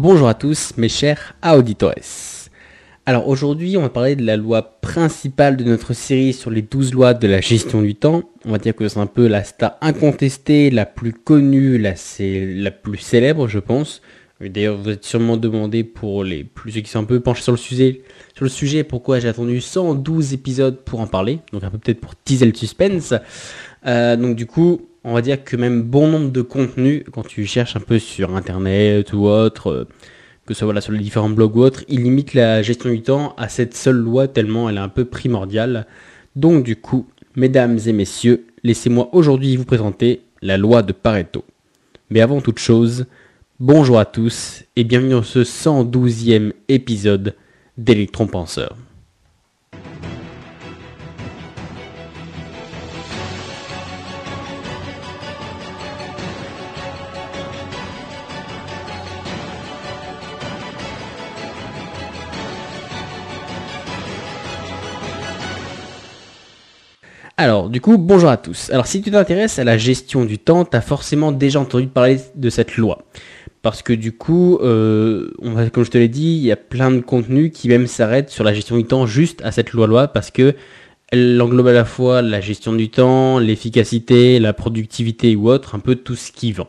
Bonjour à tous mes chers auditores. Alors aujourd'hui on va parler de la loi principale de notre série sur les 12 lois de la gestion du temps. On va dire que c'est un peu la star incontestée, la plus connue, la, la plus célèbre je pense. D'ailleurs vous êtes sûrement demandé pour les plus ceux qui sont un peu penchés sur le sujet, pourquoi j'ai attendu 112 épisodes pour en parler. Donc un peu peut-être pour teaser le suspense. Euh, donc du coup on va dire que même bon nombre de contenus, quand tu cherches un peu sur internet ou autre, euh, que ce soit voilà, sur les différents blogs ou autres, il limite la gestion du temps à cette seule loi tellement elle est un peu primordiale. Donc du coup, mesdames et messieurs, laissez-moi aujourd'hui vous présenter la loi de Pareto. Mais avant toute chose, bonjour à tous et bienvenue dans ce 112e épisode d'Electron Penseur. Alors, du coup, bonjour à tous. Alors, si tu t'intéresses à la gestion du temps, tu as forcément déjà entendu parler de cette loi. Parce que du coup, euh, comme je te l'ai dit, il y a plein de contenus qui même s'arrêtent sur la gestion du temps juste à cette loi-loi parce que elle englobe à la fois la gestion du temps, l'efficacité, la productivité ou autre, un peu tout ce qui vend.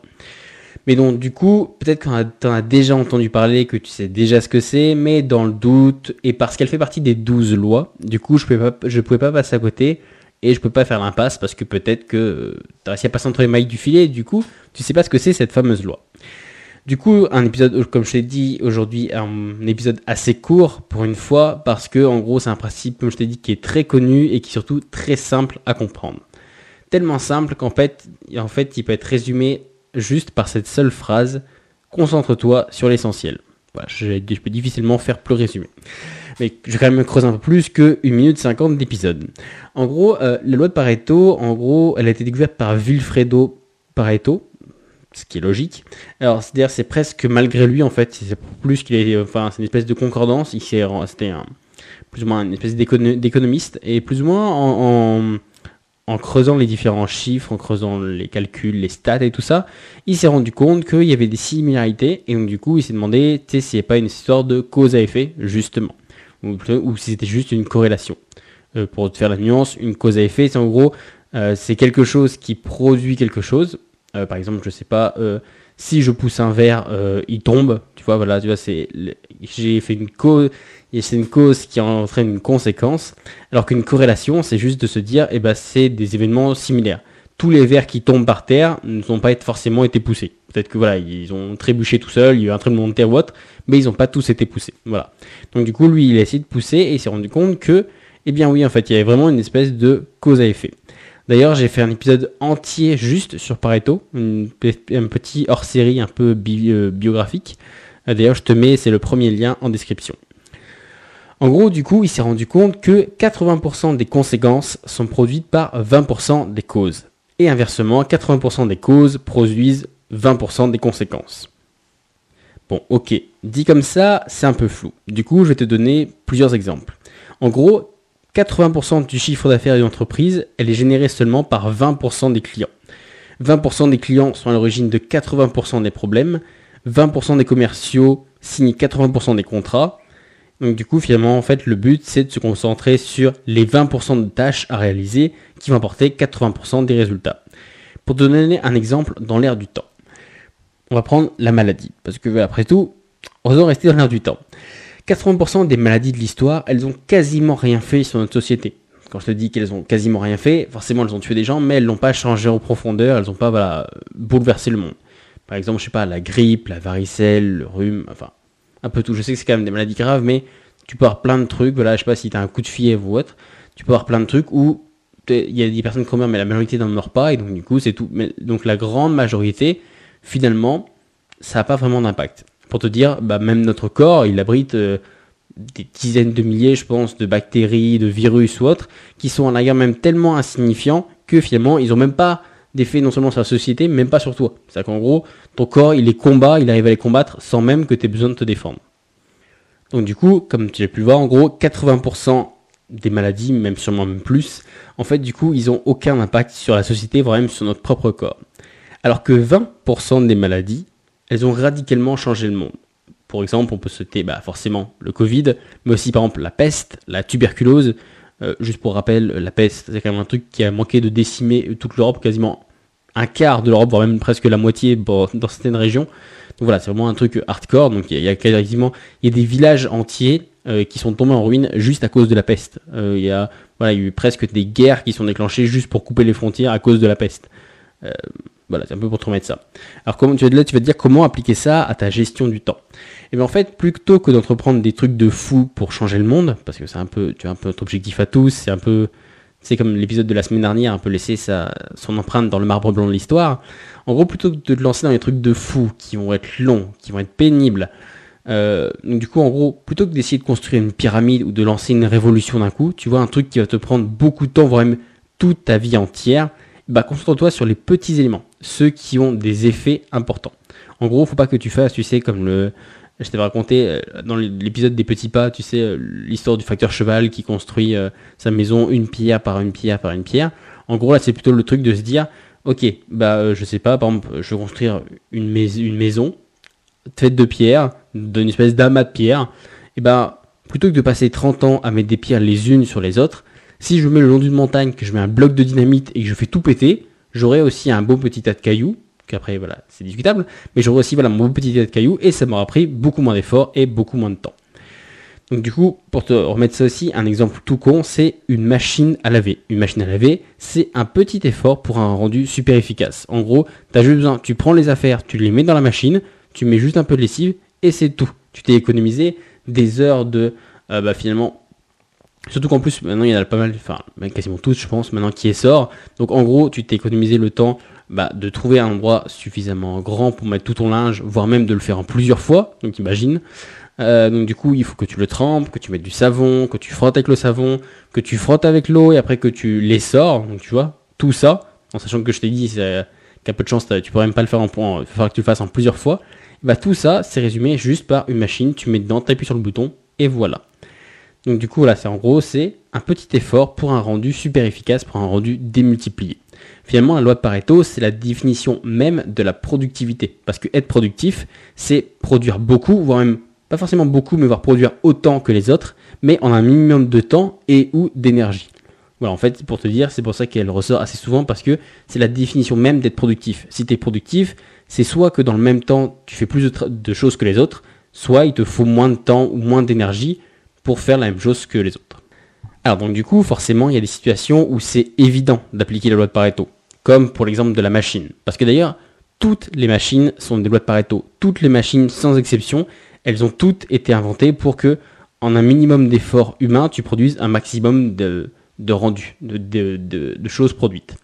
Mais donc, du coup, peut-être que tu en as déjà entendu parler, que tu sais déjà ce que c'est, mais dans le doute, et parce qu'elle fait partie des 12 lois, du coup, je ne pouvais, pouvais pas passer à côté et je peux pas faire l'impasse parce que peut-être que tu as réussi à passer entre les mailles du filet et du coup, tu sais pas ce que c'est cette fameuse loi. Du coup, un épisode, comme je t'ai dit aujourd'hui, un épisode assez court pour une fois parce que en gros, c'est un principe, comme je t'ai dit, qui est très connu et qui est surtout très simple à comprendre. Tellement simple qu'en fait, en fait, il peut être résumé juste par cette seule phrase concentre-toi sur l'essentiel. Voilà, je, je peux difficilement faire plus résumé mais je vais quand même creuser un peu plus que 1 minute 50 d'épisode. En gros, euh, la loi de Pareto, en gros, elle a été découverte par Vilfredo Pareto, ce qui est logique. Alors, c'est-à-dire, c'est presque malgré lui, en fait, c'est plus qu'il est, enfin, c'est une espèce de concordance, il s'est, c'était plus ou moins une espèce d'économiste, et plus ou moins en, creusant les différents chiffres, en creusant les calculs, les stats et tout ça, il s'est rendu compte qu'il y avait des similarités, et donc du coup, il s'est demandé, n'y a pas une histoire de cause à effet, justement ou, si c'était juste une corrélation. Euh, pour te faire la nuance, une cause à effet, c'est en gros, euh, c'est quelque chose qui produit quelque chose. Euh, par exemple, je sais pas, si je pousse un verre, il tombe. Tu vois, voilà, tu vois, c'est, j'ai fait une cause, et c'est une cause qui entraîne une conséquence. Alors qu'une corrélation, c'est juste de se dire, eh ben, c'est des événements similaires. Tous les verres qui tombent par terre ne sont pas forcément été poussés. Peut-être que voilà, ils ont trébuché tout seuls, il y a eu un tremblement de terre ou autre, mais ils n'ont pas tous été poussés. Voilà. Donc du coup, lui, il a essayé de pousser et il s'est rendu compte que, eh bien oui, en fait, il y avait vraiment une espèce de cause à effet. D'ailleurs, j'ai fait un épisode entier juste sur Pareto, un petit hors-série un peu euh, biographique. Euh, d'ailleurs, je te mets, c'est le premier lien en description. En gros, du coup, il s'est rendu compte que 80% des conséquences sont produites par 20% des causes. Et inversement, 80% des causes produisent 20% des conséquences. Bon, ok, dit comme ça, c'est un peu flou. Du coup, je vais te donner plusieurs exemples. En gros, 80% du chiffre d'affaires d'une entreprise, elle est générée seulement par 20% des clients. 20% des clients sont à l'origine de 80% des problèmes, 20% des commerciaux signent 80% des contrats. Donc du coup, finalement, en fait, le but, c'est de se concentrer sur les 20% de tâches à réaliser qui vont apporter 80% des résultats. Pour te donner un exemple dans l'air du temps on va prendre la maladie. Parce que, après tout, on doit rester dans l'air du temps. 80% des maladies de l'histoire, elles ont quasiment rien fait sur notre société. Quand je te dis qu'elles ont quasiment rien fait, forcément elles ont tué des gens, mais elles n'ont pas changé en profondeur, elles n'ont pas voilà, bouleversé le monde. Par exemple, je sais pas, la grippe, la varicelle, le rhume, enfin, un peu tout. Je sais que c'est quand même des maladies graves, mais tu peux avoir plein de trucs, voilà, je sais pas si tu as un coup de fièvre ou autre, tu peux avoir plein de trucs où il y a des personnes qui meurent, mais la majorité n'en meurt pas, et donc du coup c'est tout. Mais, donc la grande majorité, finalement, ça n'a pas vraiment d'impact. Pour te dire, bah, même notre corps, il abrite euh, des dizaines de milliers, je pense, de bactéries, de virus ou autres, qui sont en ailleurs même tellement insignifiants que finalement, ils n'ont même pas d'effet non seulement sur la société, mais même pas sur toi. C'est-à-dire qu'en gros, ton corps, il les combat, il arrive à les combattre sans même que tu aies besoin de te défendre. Donc du coup, comme tu as pu le voir, en gros, 80% des maladies, même sûrement même plus, en fait, du coup, ils n'ont aucun impact sur la société, voire même sur notre propre corps. Alors que 20% des maladies, elles ont radicalement changé le monde. Pour exemple, on peut citer bah, forcément le Covid, mais aussi par exemple la peste, la tuberculose. Euh, juste pour rappel, la peste, c'est quand même un truc qui a manqué de décimer toute l'Europe, quasiment un quart de l'Europe, voire même presque la moitié dans certaines régions. Donc voilà, c'est vraiment un truc hardcore. Donc il y a, quasiment, des villages entiers euh, qui sont tombés en ruine juste à cause de la peste. Euh, il y a, eu presque des guerres qui sont déclenchées juste pour couper les frontières à cause de la peste. Voilà, c'est un peu pour te remettre ça. Alors comment tu vas là, tu vas te dire comment appliquer ça à ta gestion du temps. Et eh bien en fait, plutôt que d'entreprendre des trucs de fou pour changer le monde, parce que c'est un peu, tu as un peu notre objectif à tous, c'est un peu, c'est comme l'épisode de la semaine dernière, un peu laisser son empreinte dans le marbre blanc de l'histoire. En gros, plutôt que de te lancer dans des trucs de fou qui vont être longs, qui vont être pénibles, euh, du coup, en gros, plutôt que d'essayer de construire une pyramide ou de lancer une révolution d'un coup, tu vois un truc qui va te prendre beaucoup de temps, voire même toute ta vie entière, bah concentre-toi sur les petits éléments, ceux qui ont des effets importants. En gros, faut pas que tu fasses, tu sais, comme le, je t'avais raconté euh, dans l'épisode des petits pas, tu sais, euh, l'histoire du facteur cheval qui construit sa maison une pierre par une pierre par une pierre. En gros, là, c'est plutôt le truc de se dire, ok, bah, je sais pas, par exemple, je vais construire une, maison faite de pierre, d'une espèce d'amas de pierre, et ben plutôt que de passer 30 ans à mettre des pierres les unes sur les autres, si je mets le long d'une montagne, que je mets un bloc de dynamite et que je fais tout péter, j'aurai aussi un beau petit tas de cailloux, qu'après voilà, c'est discutable, mais j'aurai aussi voilà mon beau petit tas de cailloux et ça m'aura pris beaucoup moins d'efforts et beaucoup moins de temps. Donc du coup, pour te remettre ça aussi, un exemple tout con, c'est une machine à laver. Une machine à laver, c'est un petit effort pour un rendu super efficace. En gros, tu as juste besoin, tu prends les affaires, tu les mets dans la machine, tu mets juste un peu de lessive et c'est tout. Tu t'es économisé des heures de, euh, bah, finalement, surtout qu'en plus maintenant il y en a pas mal, enfin quasiment tous je pense maintenant qui est sort. Donc en gros tu t'es économisé le temps bah, de trouver un endroit suffisamment grand pour mettre tout ton linge, voire même de le faire en plusieurs fois. Donc imagine. Euh, donc du coup, il faut que tu le trempes, que tu mettes du savon, que tu frottes avec le savon, que tu frottes avec l'eau et après que tu les sors. Donc tu vois, tout ça, en sachant que je t'ai dit qu'à peu de chance, tu pourrais même pas le faire en point, il faudra que tu le fasses en plusieurs fois bah tout ça, c'est résumé juste par une machine, tu mets dedans, tu appuies sur le bouton, et voilà. Donc du coup, là, c'est en gros, c'est un petit effort pour un rendu super efficace, pour un rendu démultiplié. Finalement, la loi de Pareto, c'est la définition même de la productivité. Parce que être productif, c'est produire beaucoup, voire même pas forcément beaucoup, mais voir produire autant que les autres, mais en un minimum de temps et ou d'énergie. Voilà, en fait, pour te dire, c'est pour ça qu'elle ressort assez souvent, parce que c'est la définition même d'être productif. Si tu es productif, c'est soit que dans le même temps, tu fais plus de, choses que les autres, soit il te faut moins de temps ou moins d'énergie faire la même chose que les autres. Alors donc du coup, forcément, il y a des situations où c'est évident d'appliquer la loi de Pareto, comme pour l'exemple de la machine. Parce que d'ailleurs, toutes les machines sont des lois de Pareto. Toutes les machines, sans exception, elles ont toutes été inventées pour que, en un minimum d'efforts humains, tu produises un maximum de, rendu, de choses produites.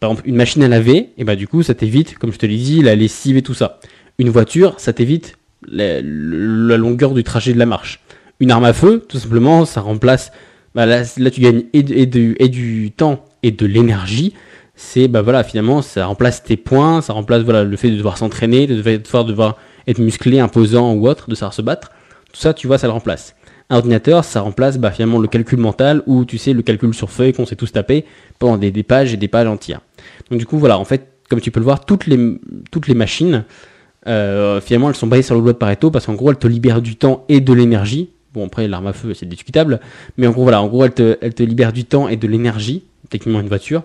Par exemple, une machine à laver, et bah du coup, ça t'évite, comme je te l'ai dit, la lessive et tout ça. Une voiture, ça t'évite la, longueur du trajet de la marche. Une arme à feu, tout simplement, ça remplace. Bah là, tu gagnes et, du temps et de l'énergie. C'est bah voilà, finalement, ça remplace tes points, ça remplace voilà le fait de devoir s'entraîner, de devoir, être musclé, imposant ou autre, de savoir se battre. Tout ça, tu vois, ça le remplace. Un ordinateur, ça remplace bah, finalement le calcul mental ou tu sais le calcul sur feuille qu'on s'est tous tapé pendant des, pages et des pages entières. Donc du coup, voilà, en fait, comme tu peux le voir, toutes les, toutes les machines, euh, finalement, elles sont basées sur le loi de Pareto parce qu'en gros, elles te libèrent du temps et de l'énergie. Bon, après, l'arme à feu, c'est discutable. Mais en gros, voilà, en gros, elles te, libèrent du temps et de l'énergie, techniquement une voiture,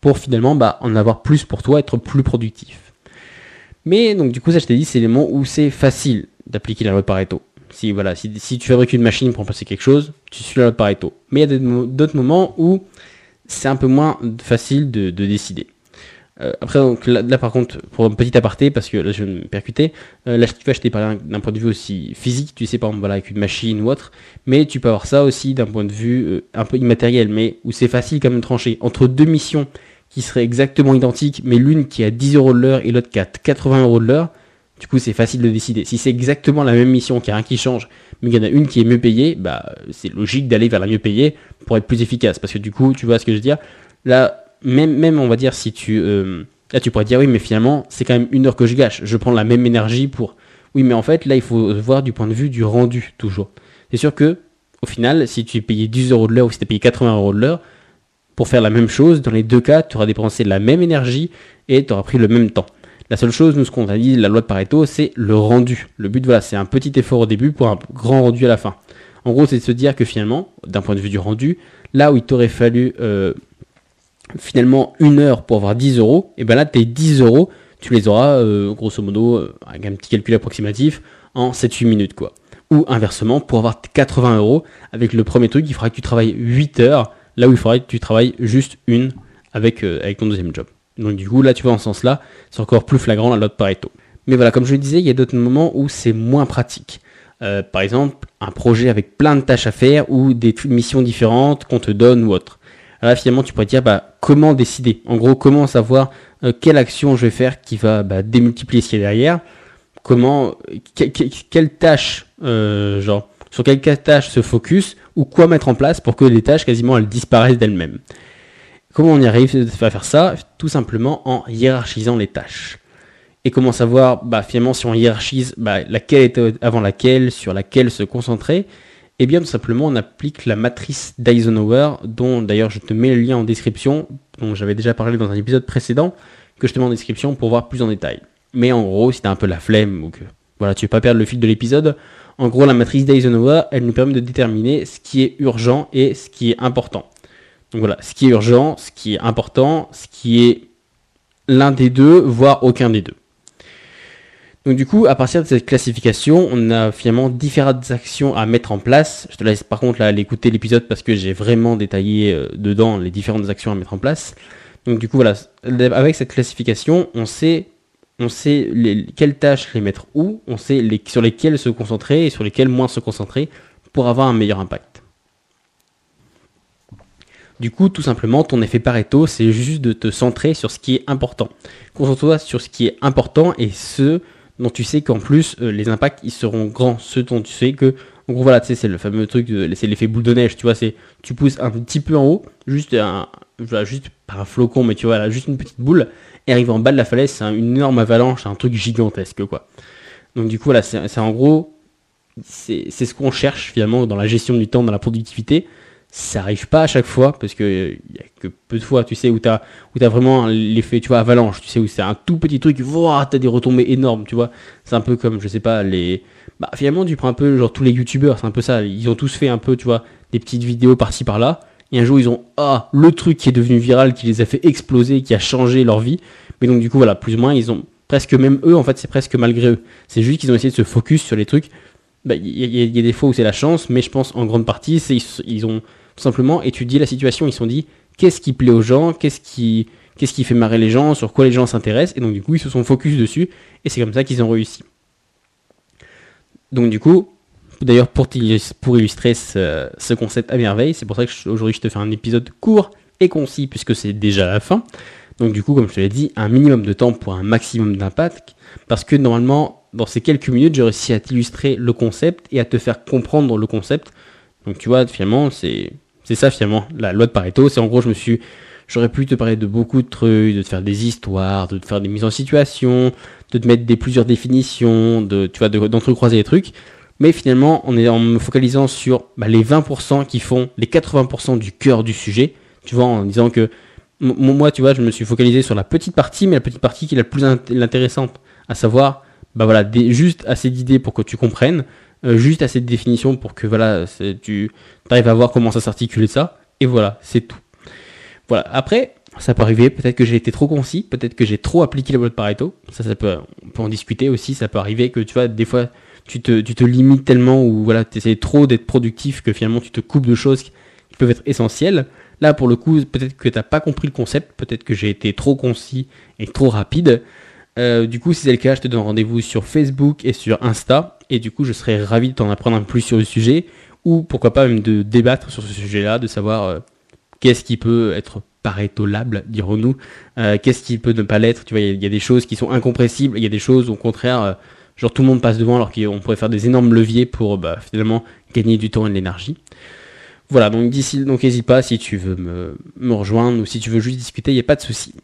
pour finalement bah, en avoir plus pour toi, être plus productif. Mais donc, du coup, ça, je t'ai dit, c'est l'élément où c'est facile d'appliquer la loi de Pareto. Si, voilà, si, tu fabriques une machine pour remplacer quelque chose, tu suis la loi de Pareto. Mais il y a d'autres moments où c'est un peu moins facile de décider. Euh, après, donc, là, par contre, pour un petit aparté, parce que là je vais me percuter, euh, là je t'ai parlé d'un point de vue aussi physique, tu sais, par exemple, voilà, avec une machine ou autre, mais tu peux avoir ça aussi d'un point de vue euh, un peu immatériel, mais où c'est facile quand même de trancher. Entre deux missions qui seraient exactement identiques, mais l'une qui a 10 euros de l'heure et l'autre qui a 80 euros de l'heure, du coup c'est facile de décider. Si c'est exactement la même mission, qu'il n'y a rien qui change, mais qu'il y en a une qui est mieux payée, bah c'est logique d'aller vers la mieux payée pour être plus efficace, parce que du coup, tu vois ce que je veux dire, là même, on va dire si tu euh, là tu pourrais dire oui mais finalement c'est quand même une heure que je gâche je prends la même énergie pour oui mais en fait là il faut voir du point de vue du rendu toujours c'est sûr que au final si tu es payé 10 euros de l'heure ou si tu es payé 80 euros de l'heure pour faire la même chose dans les deux cas tu auras dépensé la même énergie et tu auras pris le même temps La seule chose, nous, ce qu'on a dit, la loi de Pareto, c'est le rendu. Le but, voilà, c'est un petit effort au début pour un grand rendu à la fin. En gros, c'est de se dire que finalement, d'un point de vue du rendu, là où il t'aurait fallu euh, finalement une heure pour avoir 10 euros, et ben là, tes 10 euros, tu les auras, euh, grosso modo, euh, avec un petit calcul approximatif, en 7-8 minutes, quoi. Ou inversement, pour avoir 80 euros, avec le premier truc, il faudra que tu travailles 8 heures, là où il faudrait que tu travailles juste une avec, avec ton deuxième job. Donc du coup, là, tu vois, en ce sens-là, c'est encore plus flagrant la de Pareto. Mais voilà, comme je le disais, il y a d'autres moments où c'est moins pratique. Euh, par exemple, un projet avec plein de tâches à faire ou des missions différentes qu'on te donne ou autre. Là, finalement, tu pourrais te dire, bah, comment décider? En gros, comment savoir euh, quelle action je vais faire qui va bah, démultiplier ce qui est derrière? Comment, quelle tâche, euh, sur quelle tâche se focus ou quoi mettre en place pour que les tâches quasiment elles disparaissent d'elles-mêmes? Comment on y arrive à faire ça? Tout simplement en hiérarchisant les tâches. Et comment savoir, bah, finalement, si on hiérarchise, bah, laquelle était avant laquelle, sur laquelle se concentrer? Eh bien, tout simplement, on applique la matrice d'Eisenhower, dont d'ailleurs je te mets le lien en description, dont j'avais déjà parlé dans un épisode précédent, que je te mets en description pour voir plus en détail. Mais en gros, si t'as un peu la flemme ou que voilà, tu veux pas perdre le fil de l'épisode, en gros, la matrice d'Eisenhower, elle nous permet de déterminer ce qui est urgent et ce qui est important. Donc voilà, ce qui est urgent, ce qui est important, ce qui est l'un des deux, voire aucun des deux. Donc du coup, à partir de cette classification, on a finalement différentes actions à mettre en place. Je te laisse par contre là aller écouter l'épisode parce que j'ai vraiment détaillé euh, dedans les différentes actions à mettre en place. Donc du coup voilà, avec cette classification, on sait on sait les, quelles tâches les mettre où, on sait sur lesquelles se concentrer et sur lesquelles moins se concentrer pour avoir un meilleur impact. Du coup, tout simplement, ton effet Pareto, c'est juste de te centrer sur ce qui est important. Concentre-toi sur ce qui est important et ce dont tu sais qu'en plus, euh, les impacts, ils seront grands. Ce dont tu sais que, en gros, voilà, tu sais, c'est le fameux truc, c'est l'effet boule de neige, tu vois, c'est, tu pousses un petit peu en haut, juste un, juste par un flocon, mais tu vois, là, juste une petite boule, et arrive en bas de la falaise, c'est une énorme avalanche, un truc gigantesque, quoi. Donc, du coup, voilà, c'est en gros, c'est ce qu'on cherche finalement dans la gestion du temps, dans la productivité ça arrive pas à chaque fois parce que y a que peu de fois tu sais où tu as où tu vraiment l'effet tu vois avalanche tu sais où c'est un tout petit truc wow, tu as des retombées énormes tu vois. C'est un peu comme je sais pas les bah finalement tu prends un peu genre tous les youtubeurs c'est un peu ça ils ont tous fait un peu tu vois des petites vidéos par-ci par-là. Et un jour ils ont ah le truc qui est devenu viral qui les a fait exploser qui a changé leur vie. Mais donc du coup voilà plus ou moins ils ont presque même eux en fait c'est presque malgré eux. C'est juste qu'ils ont essayé de se focus sur les trucs. Bah, il y, y, a des fois où c'est la chance mais je pense en grande partie c'est ils ont tout simplement étudier la situation. Ils se sont dit qu'est-ce qui plaît aux gens, qu'est-ce qui, qu'est-ce qui fait marrer les gens, sur quoi les gens s'intéressent, et donc du coup ils se sont focus dessus, et c'est comme ça qu'ils ont réussi. Donc du coup, d'ailleurs pour, pour illustrer ce, concept à merveille, c'est pour ça que aujourd'hui je te fais un épisode court et concis puisque c'est déjà la fin. Donc du coup, comme je te l'ai dit, un minimum de temps pour un maximum d'impact, parce que normalement, dans ces quelques minutes, j'ai réussi à t'illustrer le concept et à te faire comprendre le concept. Donc tu vois, finalement, c'est ça finalement, la loi de Pareto. C'est en gros, je me suis, j'aurais pu te parler de beaucoup de trucs, de te faire des histoires, de te faire des mises en situation, de te mettre des plusieurs définitions, de, tu vois, d'entrecroiser les trucs. Mais finalement, en me focalisant sur bah, les 20% qui font les 80% du cœur du sujet. Tu vois, en disant que moi, tu vois, je me suis focalisé sur la petite partie, mais la petite partie qui est la plus intéressante, à savoir, bah voilà, juste assez d'idées pour que tu comprennes, euh, juste assez de définitions pour que voilà, tu arrives à voir comment ça s'articule ça, et voilà, c'est tout. Voilà. Après, ça peut arriver, peut-être que j'ai été trop concis, peut-être que j'ai trop appliqué le mode Pareto. Ça, ça peut, on peut en discuter aussi. Ça peut arriver que tu vois, des fois, tu te, tu te limites tellement ou voilà, tu essaies trop d'être productif que finalement tu te coupes de choses qui peuvent être essentielles. Là, pour le coup, peut-être que tu n'as pas compris le concept, peut-être que j'ai été trop concis et trop rapide. Euh, du coup, si c'est le cas, je te donne rendez-vous sur Facebook et sur Insta. Et du coup, je serais ravi de t'en apprendre un plus sur le sujet. Ou pourquoi pas même de débattre sur ce sujet-là, de savoir euh, qu'est-ce qui peut être parétolable, dirons-nous. Euh, qu'est-ce qui peut ne pas l'être? Tu vois, il y, a des choses qui sont incompressibles. Il y a des choses, au contraire, genre tout le monde passe devant alors qu'on pourrait faire des énormes leviers pour bah, finalement gagner du temps et de l'énergie. Voilà, donc d'ici, donc n'hésite pas si tu veux me, me rejoindre ou si tu veux juste discuter, il n'y a pas de souci.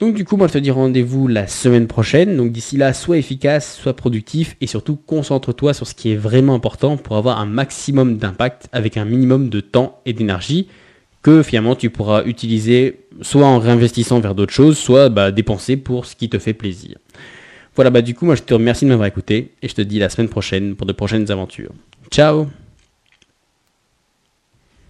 Donc du coup, moi je te dis rendez-vous la semaine prochaine. Donc d'ici là, sois efficace, sois productif et surtout concentre-toi sur ce qui est vraiment important pour avoir un maximum d'impact avec un minimum de temps et d'énergie que finalement tu pourras utiliser soit en réinvestissant vers d'autres choses, soit bah, dépenser pour ce qui te fait plaisir. Voilà, bah du coup, moi je te remercie de m'avoir écouté et je te dis la semaine prochaine pour de prochaines aventures. Ciao